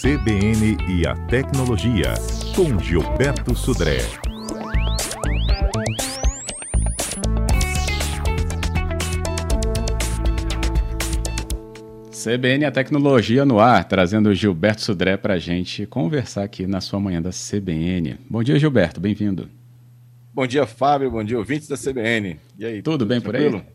CBN e a Tecnologia, com Gilberto Sudré. CBN e a Tecnologia no ar, trazendo o Gilberto Sudré para a gente conversar aqui na sua manhã da CBN. Bom dia, Gilberto, bem-vindo. Bom dia, Fábio, bom dia, ouvintes da CBN. E aí, tudo, tudo bem tranquilo? por aí?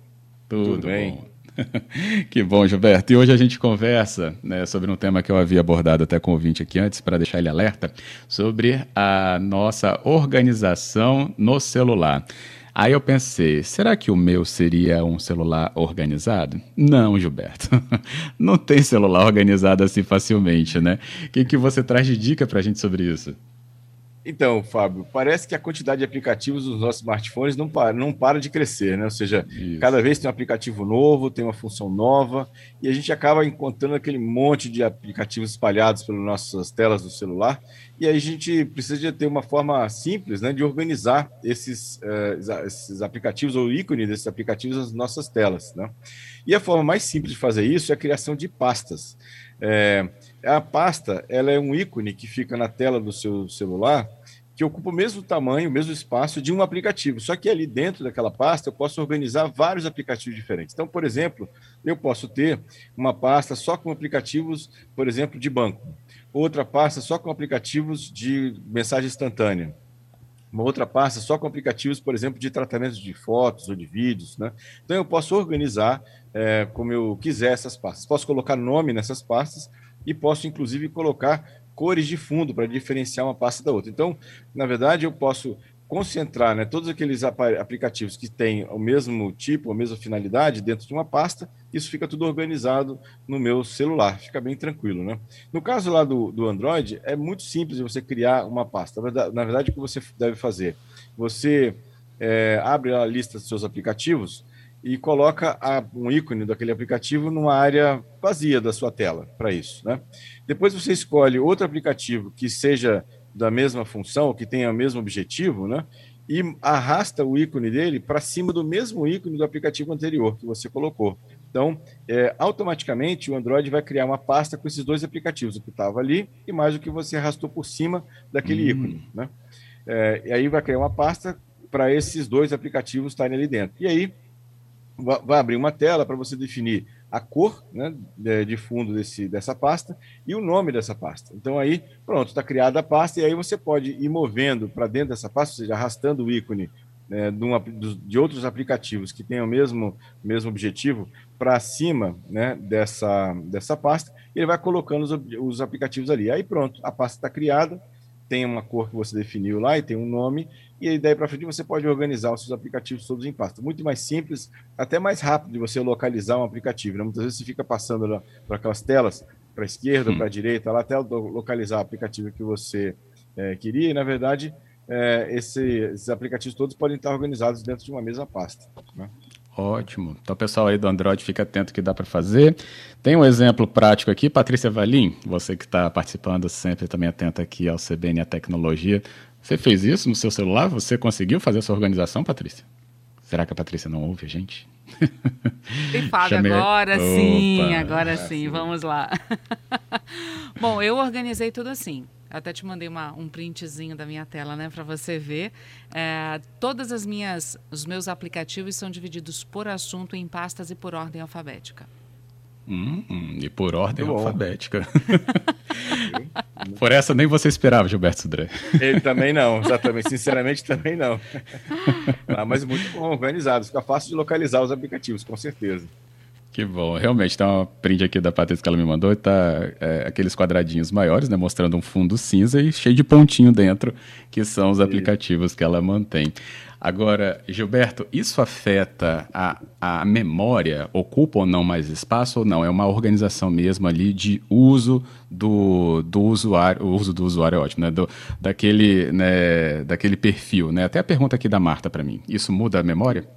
Tudo, tudo bem. Bom. que bom, Gilberto. E hoje a gente conversa né, sobre um tema que eu havia abordado até com o ouvinte aqui antes, para deixar ele alerta, sobre a nossa organização no celular. Aí eu pensei, será que o meu seria um celular organizado? Não, Gilberto. Não tem celular organizado assim facilmente, né? O que, que você traz de dica para a gente sobre isso? Então, Fábio, parece que a quantidade de aplicativos dos nossos smartphones não para, não para de crescer, né? Ou seja, Isso. cada vez tem um aplicativo novo, tem uma função nova, e a gente acaba encontrando aquele monte de aplicativos espalhados pelas nossas telas do celular, e aí a gente precisa de ter uma forma simples né, de organizar esses, uh, esses aplicativos ou ícones desses aplicativos nas nossas telas. Né? E a forma mais simples de fazer isso é a criação de pastas. É, a pasta ela é um ícone que fica na tela do seu celular que ocupa o mesmo tamanho, o mesmo espaço de um aplicativo. Só que ali dentro daquela pasta eu posso organizar vários aplicativos diferentes. Então, por exemplo, eu posso ter uma pasta só com aplicativos, por exemplo, de banco, outra pasta só com aplicativos de mensagem instantânea, uma outra pasta só com aplicativos, por exemplo, de tratamento de fotos ou de vídeos. Né? Então, eu posso organizar é, como eu quiser essas pastas. Posso colocar nome nessas pastas e posso, inclusive, colocar cores de fundo para diferenciar uma pasta da outra. Então, na verdade, eu posso concentrar né, todos aqueles aplicativos que têm o mesmo tipo, a mesma finalidade dentro de uma pasta, isso fica tudo organizado no meu celular, fica bem tranquilo. Né? No caso lá do, do Android, é muito simples você criar uma pasta. Na verdade, o que você deve fazer? Você é, abre a lista dos seus aplicativos e coloca a, um ícone daquele aplicativo numa área vazia da sua tela para isso. Né? Depois você escolhe outro aplicativo que seja da mesma função, que tenha o mesmo objetivo, né? e arrasta o ícone dele para cima do mesmo ícone do aplicativo anterior que você colocou. Então, é, automaticamente o Android vai criar uma pasta com esses dois aplicativos, o que estava ali e mais o que você arrastou por cima daquele hum. ícone. Né? É, e aí vai criar uma pasta para esses dois aplicativos estarem ali dentro. E aí vai abrir uma tela para você definir a cor né, de fundo desse, dessa pasta e o nome dessa pasta. Então aí, pronto, está criada a pasta e aí você pode ir movendo para dentro dessa pasta, ou seja, arrastando o ícone né, de, de, outros aplicativos que tenham o mesmo, mesmo objetivo para cima né, dessa, dessa pasta, e ele vai colocando os, os aplicativos ali. Aí pronto, a pasta está criada, tem uma cor que você definiu lá e tem um nome, e aí daí para frente você pode organizar os seus aplicativos todos em pasta. Muito mais simples, até mais rápido de você localizar um aplicativo. Né? Muitas vezes você fica passando para aquelas telas, para a esquerda, para a direita, lá até localizar o aplicativo que você é, queria, e na verdade é, esse, esses aplicativos todos podem estar organizados dentro de uma mesma pasta. Né? Ótimo. Então, pessoal aí do Android, fica atento que dá para fazer. Tem um exemplo prático aqui, Patrícia Valim, você que está participando sempre também atenta aqui ao CBN a Tecnologia. Você fez isso no seu celular? Você conseguiu fazer essa organização, Patrícia? Será que a Patrícia não ouve a gente? E Fábio, Chamei... agora sim, Opa, agora sim, sim, vamos lá. Bom, eu organizei tudo assim. Até te mandei uma, um printzinho da minha tela, né, para você ver. É, todas as minhas, os meus aplicativos são divididos por assunto em pastas e por ordem alfabética. Hum, hum e por ordem alfabética. por essa nem você esperava, Gilberto Sudré. Ele também não, exatamente. Sinceramente, também não. Ah, mas muito bom, organizado. Fica fácil de localizar os aplicativos, com certeza. Que bom. Realmente, tem uma print aqui da Patrícia que ela me mandou e tá é, aqueles quadradinhos maiores, né? Mostrando um fundo cinza e cheio de pontinho dentro, que são os aplicativos que ela mantém. Agora, Gilberto, isso afeta a, a memória? Ocupa ou não mais espaço ou não? É uma organização mesmo ali de uso do, do usuário. O uso do usuário é ótimo, né? Do, daquele, né? daquele perfil, né? Até a pergunta aqui da Marta para mim. Isso muda a memória?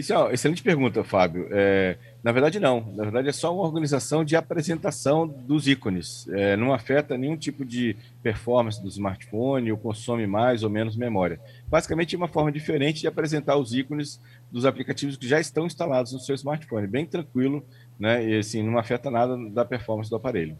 Isso é uma excelente pergunta, Fábio. É, na verdade, não. Na verdade, é só uma organização de apresentação dos ícones. É, não afeta nenhum tipo de performance do smartphone ou consome mais ou menos memória. Basicamente, é uma forma diferente de apresentar os ícones dos aplicativos que já estão instalados no seu smartphone. Bem tranquilo, né? E assim, não afeta nada da performance do aparelho.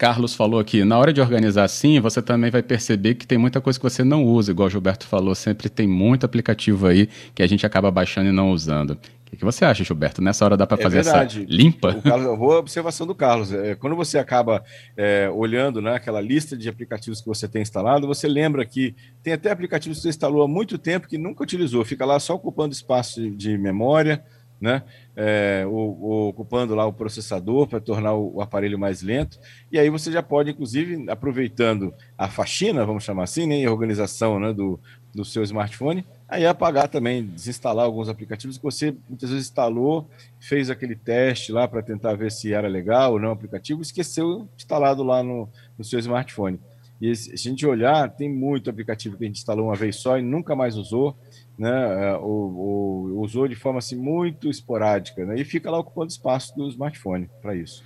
Carlos falou aqui, na hora de organizar assim, você também vai perceber que tem muita coisa que você não usa, igual o Gilberto falou, sempre tem muito aplicativo aí que a gente acaba baixando e não usando. O que, você acha, Gilberto? Nessa hora dá para é fazer verdade. essa limpa? O Carlos, boa observação do Carlos. É, quando você acaba é, olhando né, aquela lista de aplicativos que você tem instalado, você lembra que tem até aplicativos que você instalou há muito tempo que nunca utilizou, fica lá só ocupando espaço de, de memória, né? É, ocupando lá o processador para tornar o, o, aparelho mais lento. E aí você já pode, inclusive, aproveitando a faxina, vamos chamar assim, né, e a organização né, do, do seu smartphone, aí apagar também, desinstalar alguns aplicativos que você muitas vezes instalou, fez aquele teste lá para tentar ver se era legal ou não o aplicativo, esqueceu instalado lá no, no seu smartphone. E se a gente olhar, tem muito aplicativo que a gente instalou uma vez só e nunca mais usou né, ou, é, ou, usou de forma assim, muito esporádica, né, e fica lá ocupando espaço do smartphone para isso.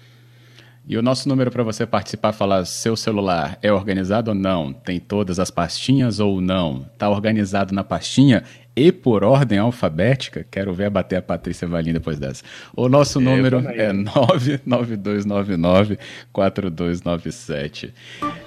E o nosso número para você participar, falar seu celular é organizado ou não? Tem todas as pastinhas ou não? Está organizado na pastinha? E por ordem alfabética. Quero ver bater a Patrícia Valim depois dessa. O nosso número é 99299-4297.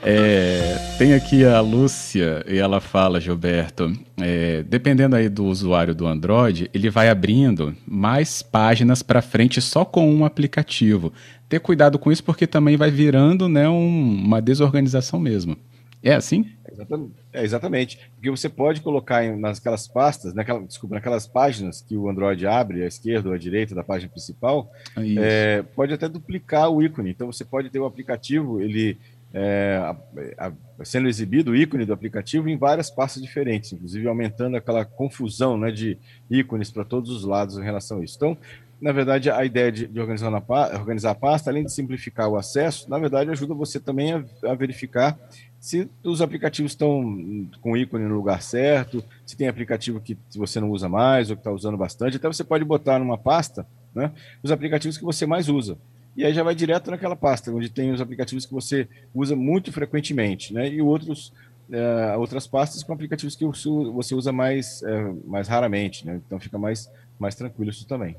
É, tem aqui a Lúcia e ela fala, Gilberto, é, dependendo aí do usuário do Android, ele vai abrindo mais páginas para frente só com um aplicativo. Ter cuidado com isso porque também vai virando né, um, uma desorganização mesmo. É assim? Exatamente. É, exatamente. Porque você pode colocar em, naquelas pastas, naquela, desculpa, naquelas páginas que o Android abre, à esquerda ou à direita da página principal, é, pode até duplicar o ícone. Então você pode ter o aplicativo, ele é, a, a, sendo exibido o ícone do aplicativo em várias pastas diferentes, inclusive aumentando aquela confusão né, de ícones para todos os lados em relação a isso. Então, na verdade, a ideia de, de organizar, na, organizar a pasta, além de simplificar o acesso, na verdade ajuda você também a, a verificar se os aplicativos estão com ícone no lugar certo, se tem aplicativo que você não usa mais ou que está usando bastante, até você pode botar numa pasta né, os aplicativos que você mais usa. E aí já vai direto naquela pasta, onde tem os aplicativos que você usa muito frequentemente, né? E outros, é, outras pastas com aplicativos que você usa mais, é, mais raramente, né? Então fica mais, mais tranquilo isso também.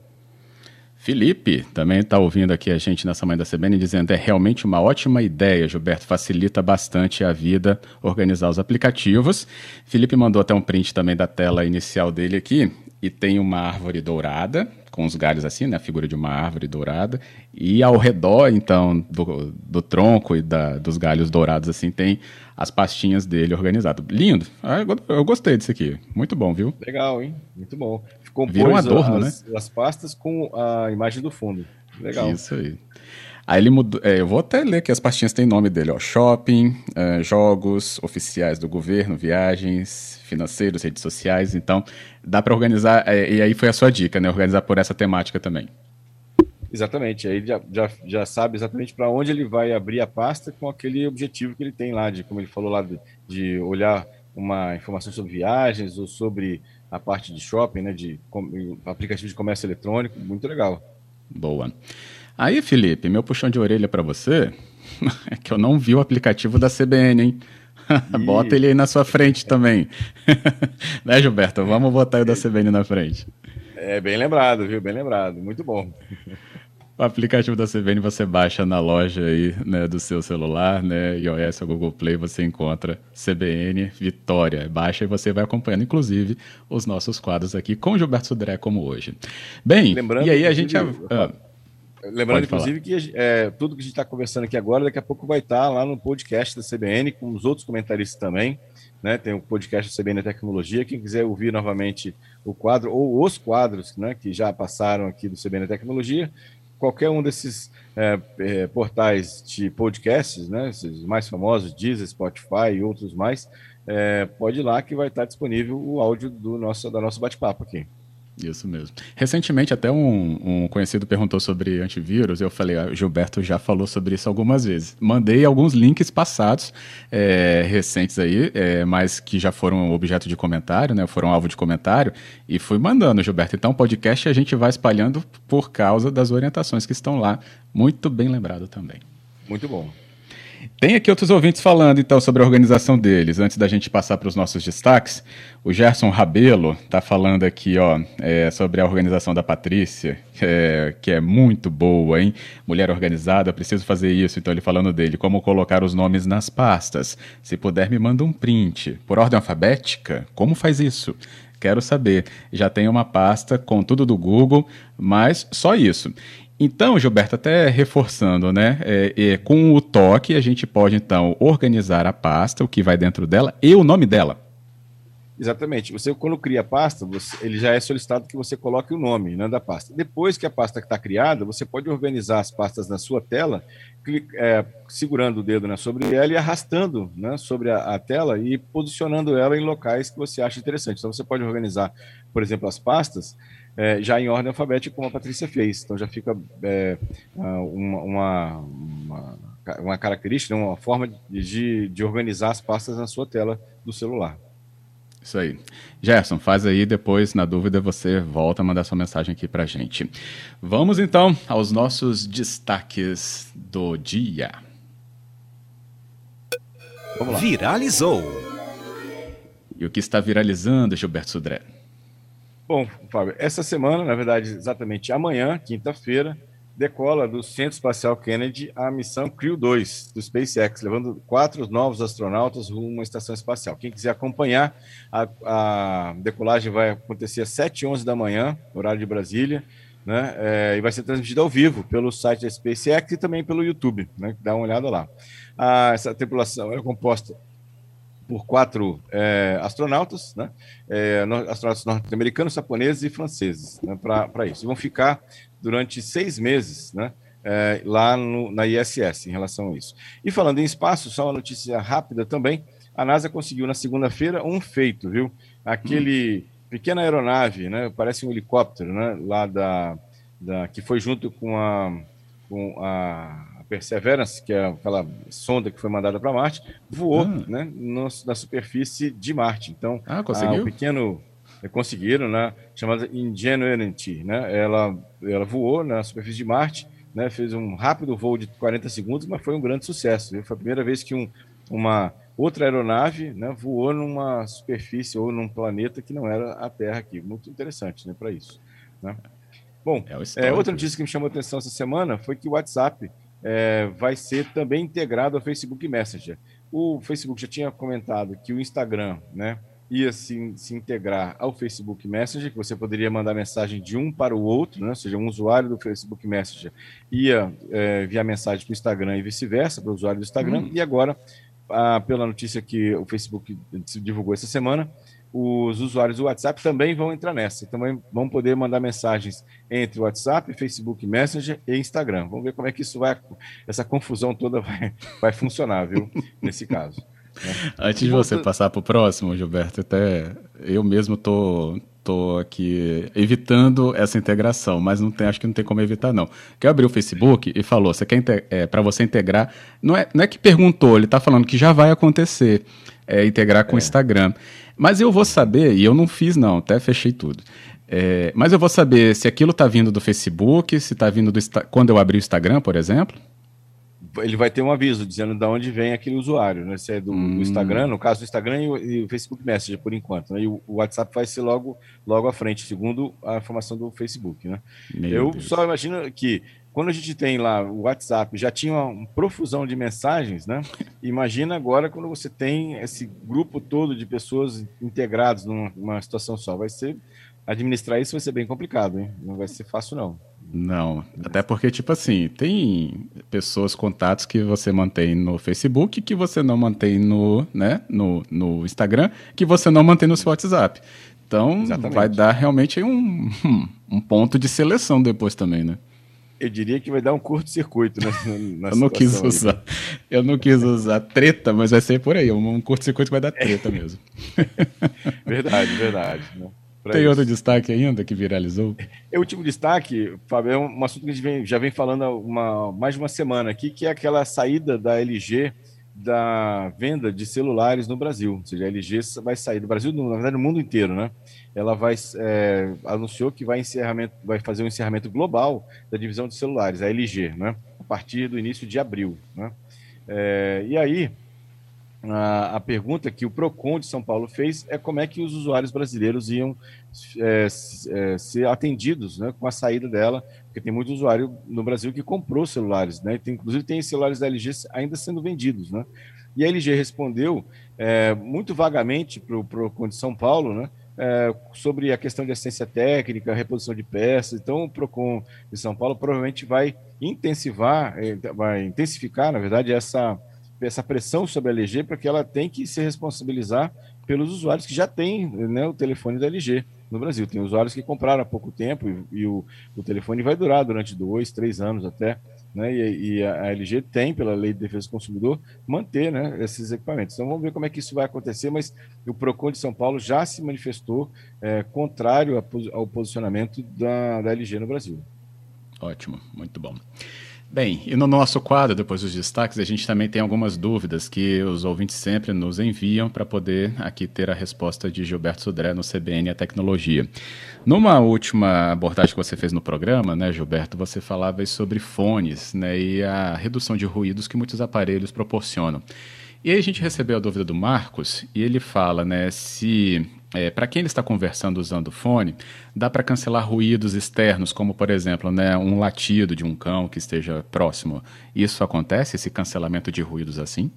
Felipe também está ouvindo aqui a gente nessa manhã da CBN dizendo é realmente uma ótima ideia, Gilberto, facilita bastante a vida organizar os aplicativos. Felipe mandou até um print também da tela inicial dele aqui e tem uma árvore dourada com os galhos assim, né, a figura de uma árvore dourada e ao redor então do, do tronco e da, dos galhos dourados assim tem as pastinhas dele organizado. Lindo. Ah, eu gostei disso aqui. Muito bom, viu? Legal, hein? Muito bom Virou um adorno, as, né? as pastas com a imagem do fundo. Legal. Isso aí. Aí ele mudou. É, eu vou até ler que as pastinhas têm nome dele, ó. Shopping, uh, jogos, oficiais do governo, viagens, financeiros, redes sociais. Então, dá para organizar. É, e aí foi a sua dica, né? Organizar por essa temática também. Exatamente. Aí já, já, já sabe exatamente para onde ele vai abrir a pasta com aquele objetivo que ele tem lá, de, como ele falou lá, de, de olhar uma informação sobre viagens ou sobre a parte de shopping, né, de aplicativo de comércio eletrônico, muito legal. Boa. Aí, Felipe, meu puxão de orelha para você é que eu não vi o aplicativo da CBN, hein? Bota ele aí na sua frente também. né, Gilberto? Vamos botar o da CBN na frente. É bem lembrado, viu? Bem lembrado. Muito bom. O aplicativo da CBN você baixa na loja aí, né, do seu celular, né, iOS ou Google Play, você encontra CBN Vitória. Baixa e você vai acompanhando, inclusive, os nossos quadros aqui com o Gilberto Sudré, como hoje. Bem, lembrando, e aí a gente... Ah, lembrando, inclusive, que é, tudo que a gente está conversando aqui agora, daqui a pouco vai estar tá lá no podcast da CBN, com os outros comentaristas também. Né, tem o podcast da CBN Tecnologia. Quem quiser ouvir novamente o quadro ou os quadros né, que já passaram aqui do CBN Tecnologia, qualquer um desses é, é, portais de podcasts, né, esses mais famosos, Deezer, Spotify e outros mais, é, pode ir lá que vai estar disponível o áudio do nosso, da nosso bate-papo aqui. Isso mesmo. Recentemente, até um, um, conhecido perguntou sobre antivírus. Eu falei, ah, Gilberto já falou sobre isso algumas vezes. Mandei alguns links passados, é, recentes aí, é, mas que já foram objeto de comentário, né? Foram alvo de comentário. E fui mandando, Gilberto. Então, podcast a gente vai espalhando por causa das orientações que estão lá. Muito bem lembrado também. Muito bom. Tem aqui outros ouvintes falando então sobre a organização deles. Antes da gente passar para os nossos destaques, o Gerson Rabelo está falando aqui ó, é, sobre a organização da Patrícia, é, que é muito boa, hein? Mulher organizada, preciso fazer isso. Então ele falando dele, como colocar os nomes nas pastas. Se puder, me manda um print. Por ordem alfabética? Como faz isso? Quero saber. Já tem uma pasta com tudo do Google, mas só isso. Então, Gilberto, até reforçando, né? É, é, com o toque, a gente pode então organizar a pasta, o que vai dentro dela e o nome dela. Exatamente. Você, quando cria a pasta, você, ele já é solicitado que você coloque o nome né, da pasta. Depois que a pasta está criada, você pode organizar as pastas na sua tela, é, segurando o dedo né, sobre ela e arrastando né, sobre a, a, tela e posicionando ela em locais que você acha interessante. Então, você pode organizar, por exemplo, as pastas é, já em ordem alfabética, como a Patrícia fez. Então, já fica é, uma, uma, uma, uma característica, uma forma de, de organizar as pastas na sua tela do celular. Isso aí. Gerson, faz aí, depois, na dúvida, você volta a mandar sua mensagem aqui pra gente. Vamos então aos nossos destaques do dia. Vamos lá. Viralizou. E o que está viralizando, Gilberto Sudré? Bom, Fábio, essa semana, na verdade, exatamente amanhã, quinta-feira, decola do Centro Espacial Kennedy a missão Crew 2 do SpaceX, levando quatro novos astronautas rumo uma estação espacial. Quem quiser acompanhar, a, a decolagem vai acontecer às 7h11 da manhã, horário de Brasília, né? É, e vai ser transmitida ao vivo pelo site da SpaceX e também pelo YouTube, né? Dá uma olhada lá. Ah, essa tripulação é composta por quatro é, astronautas, né? É, astronautas norte-americanos, japoneses e franceses, né? para isso. E vão ficar durante seis meses, né? É, lá no, na ISS em relação a isso. E falando em espaço, só uma notícia rápida também: a NASA conseguiu na segunda-feira um feito, viu? Aquele hum. pequena aeronave, né? Parece um helicóptero, né? Lá da, da que foi junto com a com a Perseverance, que é aquela sonda que foi mandada para Marte, voou, ah. né? No, na superfície de Marte. Então, ah, conseguiu? o pequeno conseguiram, né, chamada Ingenuity, né, ela, ela voou na superfície de Marte, né, fez um rápido voo de 40 segundos, mas foi um grande sucesso. Viu? Foi a primeira vez que um, uma outra aeronave né, voou numa superfície ou num planeta que não era a Terra aqui. Muito interessante né, para isso. Né? Bom, é é, outra notícia que me chamou a atenção essa semana foi que o WhatsApp é, vai ser também integrado ao Facebook Messenger. O Facebook já tinha comentado que o Instagram, né, ia se, se integrar ao Facebook Messenger, que você poderia mandar mensagem de um para o outro, né? ou seja, um usuário do Facebook Messenger ia é, enviar mensagem para o Instagram e vice-versa, para o usuário do Instagram, hum. e agora, ah, pela notícia que o Facebook divulgou essa semana, os usuários do WhatsApp também vão entrar nessa, também vão poder mandar mensagens entre WhatsApp, Facebook Messenger e Instagram. Vamos ver como é que isso vai, essa confusão toda vai, vai funcionar, viu, nesse caso. Antes de você passar para o próximo, Gilberto, até eu mesmo tô, tô aqui evitando essa integração, mas não tem, acho que não tem como evitar não. Que eu abri o Facebook e falou, você quer é, para você integrar, não é, não é que perguntou, ele está falando que já vai acontecer é, integrar com o é. Instagram. Mas eu vou saber, e eu não fiz não, até fechei tudo. É, mas eu vou saber se aquilo está vindo do Facebook, se está vindo do quando eu abrir o Instagram, por exemplo ele vai ter um aviso dizendo de onde vem aquele usuário, né? Se é do, hum. do Instagram, no caso do Instagram e o, e o Facebook Messenger, por enquanto. Né? E o, o, WhatsApp vai ser logo, logo à frente, segundo a informação do Facebook, né? Meu Eu Deus. só imagino que quando a gente tem lá o WhatsApp, já tinha uma profusão de mensagens, né? Imagina agora quando você tem esse grupo todo de pessoas integrados numa situação só. Vai ser administrar isso vai ser bem complicado, hein? Não vai ser fácil não. Não, até porque, tipo assim, tem pessoas, contatos que você mantém no Facebook, que você não mantém no, né, no, no Instagram, que você não mantém no seu WhatsApp. Então, Exatamente. vai dar realmente um, um ponto de seleção depois também, né? Eu diria que vai dar um curto-circuito né, Eu não quis usar. Aí. Eu não quis usar treta, mas vai ser por aí. Um curto-circuito vai dar treta mesmo. verdade, verdade. Né? Tem isso. outro destaque ainda que viralizou? É o último destaque, Fábio, é um assunto que a gente vem, já vem falando há uma, mais de uma semana aqui, que é aquela saída da LG da venda de celulares no Brasil. Ou seja, a LG vai sair do Brasil, na verdade, no mundo inteiro, né? Ela vai é, anunciou que vai, encerramento, vai fazer um encerramento global da divisão de celulares, a LG, né? A partir do início de abril, né? É, e aí, a, a, pergunta que o PROCON de São Paulo fez é como é que os usuários brasileiros iam é, é, ser atendidos né, com a saída dela, porque tem muito usuário no Brasil que comprou celulares, né? Tem, inclusive tem celulares da LG ainda sendo vendidos, né? E a LG respondeu é, muito vagamente para o PROCON de São Paulo, né? É, sobre a questão de assistência técnica, reposição de peças. Então, o PROCON de São Paulo provavelmente vai intensivar, é, vai intensificar, na verdade, essa, essa pressão sobre a LG para que ela tem que se responsabilizar pelos usuários que já têm né, o telefone da LG no Brasil. Tem usuários que compraram há pouco tempo e, e o, o, telefone vai durar durante dois, três anos até. Né, e, e, a LG tem, pela Lei de Defesa do Consumidor, manter né, esses equipamentos. Então vamos ver como é que isso vai acontecer, mas o PROCON de São Paulo já se manifestou é, contrário ao posicionamento da, da LG no Brasil. Ótimo, muito bom. Bem, e no nosso quadro, depois dos destaques, a gente também tem algumas dúvidas que os ouvintes sempre nos enviam para poder aqui ter a resposta de Gilberto Sudré no CBN a Tecnologia. Numa última abordagem que você fez no programa, né, Gilberto, você falava sobre fones né, e a redução de ruídos que muitos aparelhos proporcionam. E aí a gente recebeu a dúvida do Marcos e ele fala, né, se é, para quem ele está conversando usando o fone, dá para cancelar ruídos externos, como por exemplo, né, um latido de um cão que esteja próximo. Isso acontece, esse cancelamento de ruídos assim?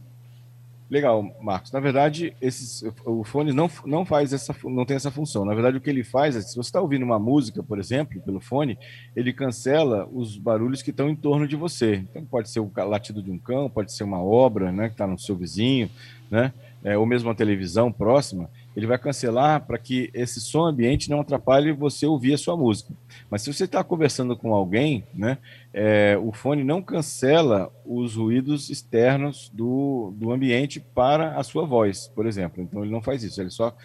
Legal, Marcos. Na verdade, esses, o fone não, não faz essa, não tem essa função. Na verdade, o que ele faz é, se você está ouvindo uma música, por exemplo, pelo fone, ele cancela os barulhos que estão em torno de você. Então, pode ser o latido de um cão, pode ser uma obra, né, que está no seu vizinho, né, é, ou mesmo uma televisão próxima ele vai cancelar para que esse som ambiente não atrapalhe você ouvir a sua música. Mas se você está conversando com alguém, né, é, o fone não cancela os ruídos externos do, do ambiente para a sua voz, por exemplo. Então ele não faz isso, ele só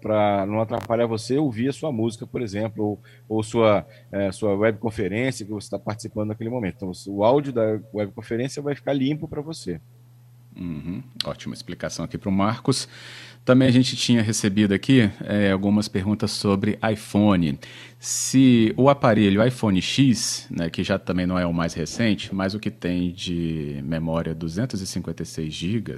para não atrapalhar você ouvir a sua música, por exemplo, ou, ou sua, é, sua webconferência que você está participando naquele momento. Então o áudio da webconferência vai ficar limpo para você. Uhum. Ótima explicação aqui para o Marcos. Também a gente tinha recebido aqui é, algumas perguntas sobre iPhone. Se o aparelho iPhone X, né, que já também não é o mais recente, mas o que tem de memória 256 GB,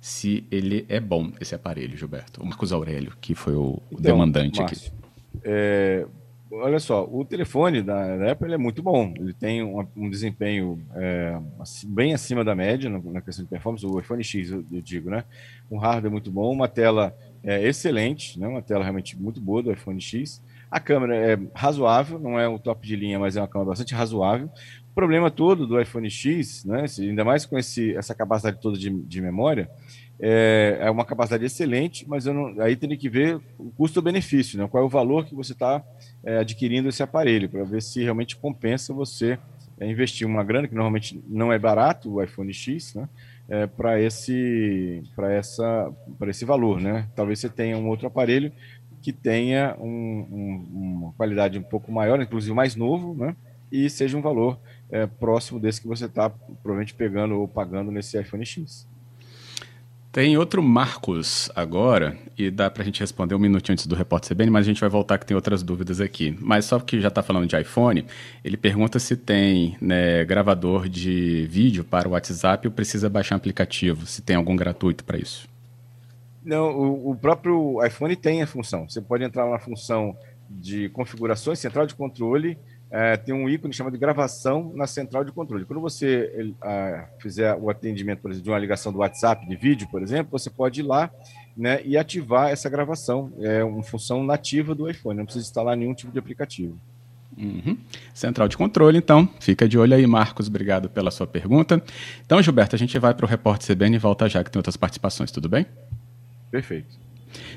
se ele é bom, esse aparelho, Gilberto. O Marcos Aurélio, que foi o, então, demandante Márcio, aqui. É, olha só, o telefone da, Apple é muito bom. Ele tem um, um desempenho é, bem acima da média na, questão de performance. O iPhone X, eu, eu, digo, né? Um hardware muito bom, uma tela é, excelente, né? Uma tela realmente muito boa do iPhone X. A câmera é razoável, não é o top de linha, mas é uma câmera bastante razoável. O problema todo do iPhone X, né? Ainda mais com esse, essa capacidade toda de, de memória, é, é uma capacidade excelente, mas não, aí tem que ver o custo-benefício, né? qual é o valor que você está é, adquirindo esse aparelho, para ver se realmente compensa você é, investir uma grana, que normalmente não é barato, o iPhone X, né? É, para esse, essa, esse valor. Né? Talvez você tenha um outro aparelho que tenha um, um, uma qualidade um pouco maior, inclusive mais novo, né? e seja um valor é, próximo desse que você está provavelmente pegando ou pagando nesse iPhone X. Tem outro Marcos agora, e dá para a gente responder um minutinho antes do repórter CBN, mas a gente vai voltar que tem outras dúvidas aqui. Mas só que já está falando de iPhone, ele pergunta se tem né, gravador de vídeo para o WhatsApp ou precisa baixar um aplicativo, se tem algum gratuito para isso. Não, o, o, próprio iPhone tem a função. Você pode entrar na função de configurações, central de controle, é, tem um ícone chamado de gravação na central de controle. Quando você ele, a, fizer o atendimento, por exemplo, de uma ligação do WhatsApp, de vídeo, por exemplo, você pode ir lá né, e ativar essa gravação. É uma função nativa do iPhone, não precisa instalar nenhum tipo de aplicativo. Uhum. Central de controle, então. Fica de olho aí, Marcos. Obrigado pela sua pergunta. Então, Gilberto, a gente vai para o Repórter CBN e volta já que tem outras participações, tudo bem? Perfeito.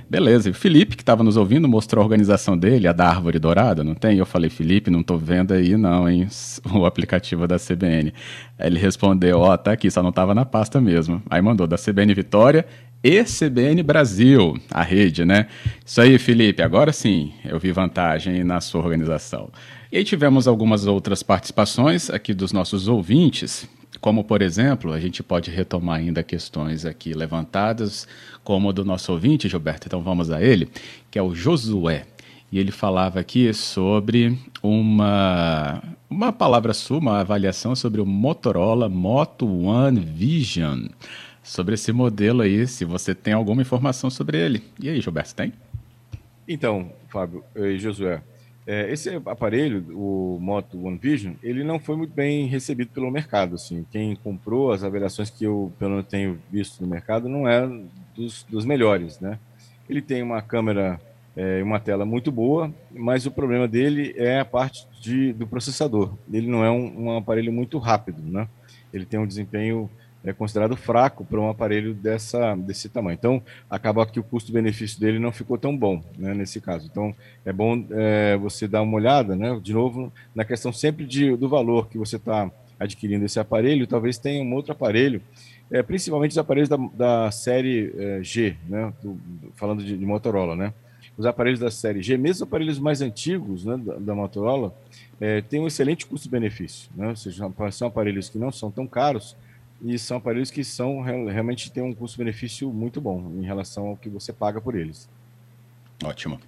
Beleza. E o Felipe, que estava nos ouvindo, mostrou a organização dele, a da Árvore Dourada, não tem? Eu falei, Felipe, não estou vendo aí não, hein, o aplicativo da CBN. Aí ele respondeu, ó, oh, tá aqui, só não estava na pasta mesmo. Aí mandou da CBN Vitória e CBN Brasil, a rede, né? Isso aí, Felipe, agora sim eu vi vantagem na sua organização. E aí tivemos algumas outras participações aqui dos nossos ouvintes, como por exemplo, a gente pode retomar ainda questões aqui levantadas como do nosso ouvinte, Gilberto. Então vamos a ele, que é o Josué. E ele falava aqui sobre uma, uma palavra sua, uma avaliação sobre o Motorola Moto One Vision. Sobre esse modelo aí, se você tem alguma informação sobre ele. E aí, Gilberto, tem? Então, Fábio e Josué, é, esse aparelho, o Moto One Vision, ele não foi muito bem recebido pelo mercado. Assim. Quem comprou, as avaliações que eu pelo menos tenho visto no mercado, não é dos, dos melhores. Né? Ele tem uma câmera e é, uma tela muito boa, mas o problema dele é a parte de, do processador. Ele não é um, um aparelho muito rápido. Né? Ele tem um desempenho é considerado fraco para um aparelho dessa, desse tamanho. Então, acaba que o custo-benefício dele não ficou tão bom né, nesse caso. Então, é bom é, você dar uma olhada, né, de novo, na questão sempre de, do valor que você está adquirindo esse aparelho. Talvez tenha um outro aparelho, é, principalmente os aparelhos da, da série é, G, né, do, falando de, de, Motorola. Né? Os aparelhos da série G, mesmo os aparelhos mais antigos né, da, da Motorola, é, têm um excelente custo-benefício. Né? Ou seja, são aparelhos que não são tão caros e são aparelhos que são realmente têm um custo-benefício muito bom em relação ao que você paga por eles. Ótimo.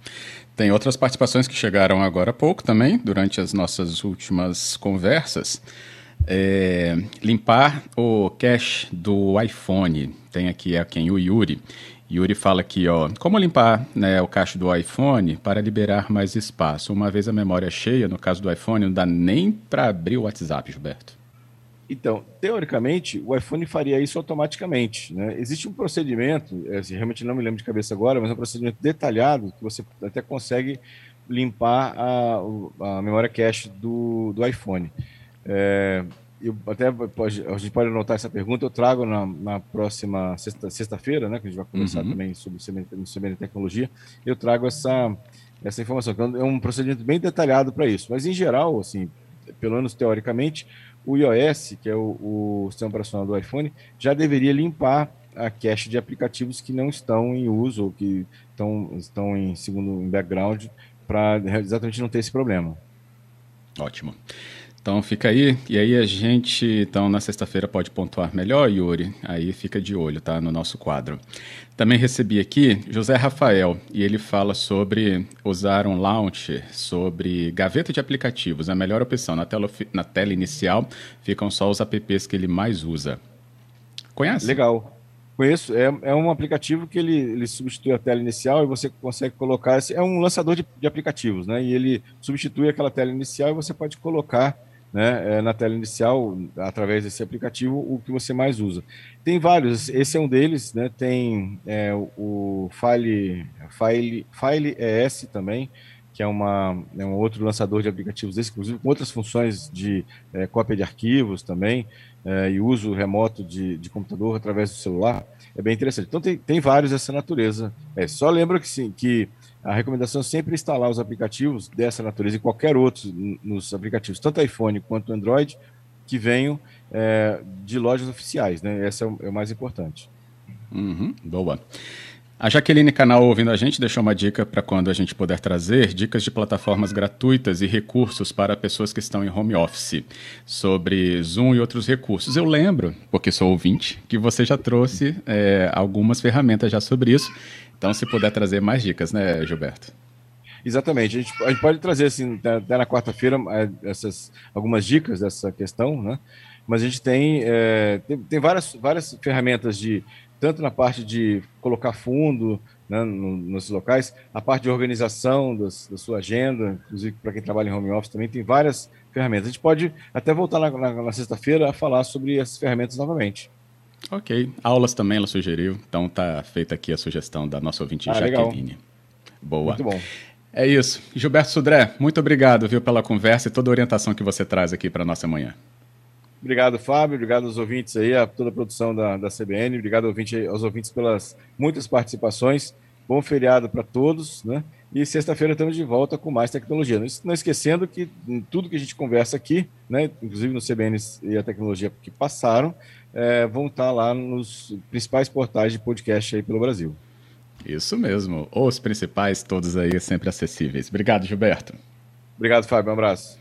Tem outras participações que chegaram agora há pouco também, durante as nossas últimas conversas. É, limpar o cache do iPhone. Tem aqui a quem? O Yuri. Yuri fala aqui, ó, como limpar né, o cache do iPhone para liberar mais espaço? Uma vez a memória cheia, no caso do iPhone, não dá nem para abrir o WhatsApp, Gilberto. Então, teoricamente, o iPhone faria isso automaticamente. Né? Existe um procedimento, é, assim, realmente não me lembro de cabeça agora, mas é um procedimento detalhado que você até consegue limpar a, a memória cache do, do iPhone. É, eu até pode, a gente pode anotar essa pergunta, eu trago na, na próxima sexta-feira, sexta né, que a gente vai conversar uhum. também sobre CBN Tecnologia, eu trago essa, essa informação. É um procedimento bem detalhado para isso. Mas, em geral, assim, pelo menos teoricamente, o iOS, que é o, o sistema operacional do iPhone, já deveria limpar a cache de aplicativos que não estão em uso ou que estão, estão em segundo em background para exatamente não ter esse problema. Ótimo. Então fica aí, e aí a gente, então na sexta-feira pode pontuar melhor, Yuri, aí fica de olho, tá, no nosso quadro. Também recebi aqui José Rafael, e ele fala sobre usar um launcher, sobre gaveta de aplicativos, a melhor opção, na tela, na tela inicial ficam só os apps que ele mais usa. Conhece? Legal. Conheço, é, é um aplicativo que ele, ele substitui a tela inicial e você consegue colocar, é um lançador de, de aplicativos, né, e ele substitui aquela tela inicial e você pode colocar né, é, na tela inicial, através desse aplicativo, o que você mais usa. Tem vários, esse é um deles, né, tem é, o File, File, File ES também, que é, uma, é um outro lançador de aplicativos desse, inclusive com outras funções de é, cópia de arquivos também, é, e uso remoto de, de computador através do celular. É bem interessante. Então tem, tem vários dessa natureza. É, só lembra que sim, que a recomendação é sempre instalar os aplicativos dessa natureza e qualquer outro nos aplicativos, tanto iPhone quanto Android, que venham é, de lojas oficiais, né? Esse é o, é o mais importante. Uhum, boa. A Jaqueline Canal ouvindo a gente deixou uma dica para quando a gente puder trazer dicas de plataformas gratuitas e recursos para pessoas que estão em home office sobre Zoom e outros recursos. Eu lembro, porque sou ouvinte, que você já trouxe é, algumas ferramentas já sobre isso então, se puder trazer mais dicas, né, Gilberto? Exatamente. A gente, a gente pode trazer, assim, até na quarta-feira, é, essas algumas dicas dessa questão, né? Mas a gente tem, é, tem, tem, várias, várias ferramentas de, tanto na parte de colocar fundo né, nos locais, a parte de organização das, da sua agenda, inclusive para quem trabalha em home office também, tem várias ferramentas. A gente pode até voltar na, na, na sexta-feira a falar sobre essas ferramentas novamente. Ok. Aulas também ela sugeriu, então tá feita aqui a sugestão da nossa ouvinte ah, Jaqueline. Legal. Boa. Muito bom. É isso. Gilberto Sudré, muito obrigado viu, pela conversa e toda a orientação que você traz aqui para nossa manhã. Obrigado, Fábio. Obrigado aos ouvintes aí, a toda a produção da, da CBN. Obrigado ouvinte, aos ouvintes pelas muitas participações. Bom feriado para todos, né? E sexta-feira estamos de volta com mais tecnologia. Não esquecendo que tudo que a gente conversa aqui, né, inclusive no CBN e a tecnologia que passaram, é, vão estar lá nos principais portais de podcast aí pelo Brasil. Isso mesmo. Os principais, todos aí sempre acessíveis. Obrigado, Gilberto. Obrigado, Fábio. Um abraço.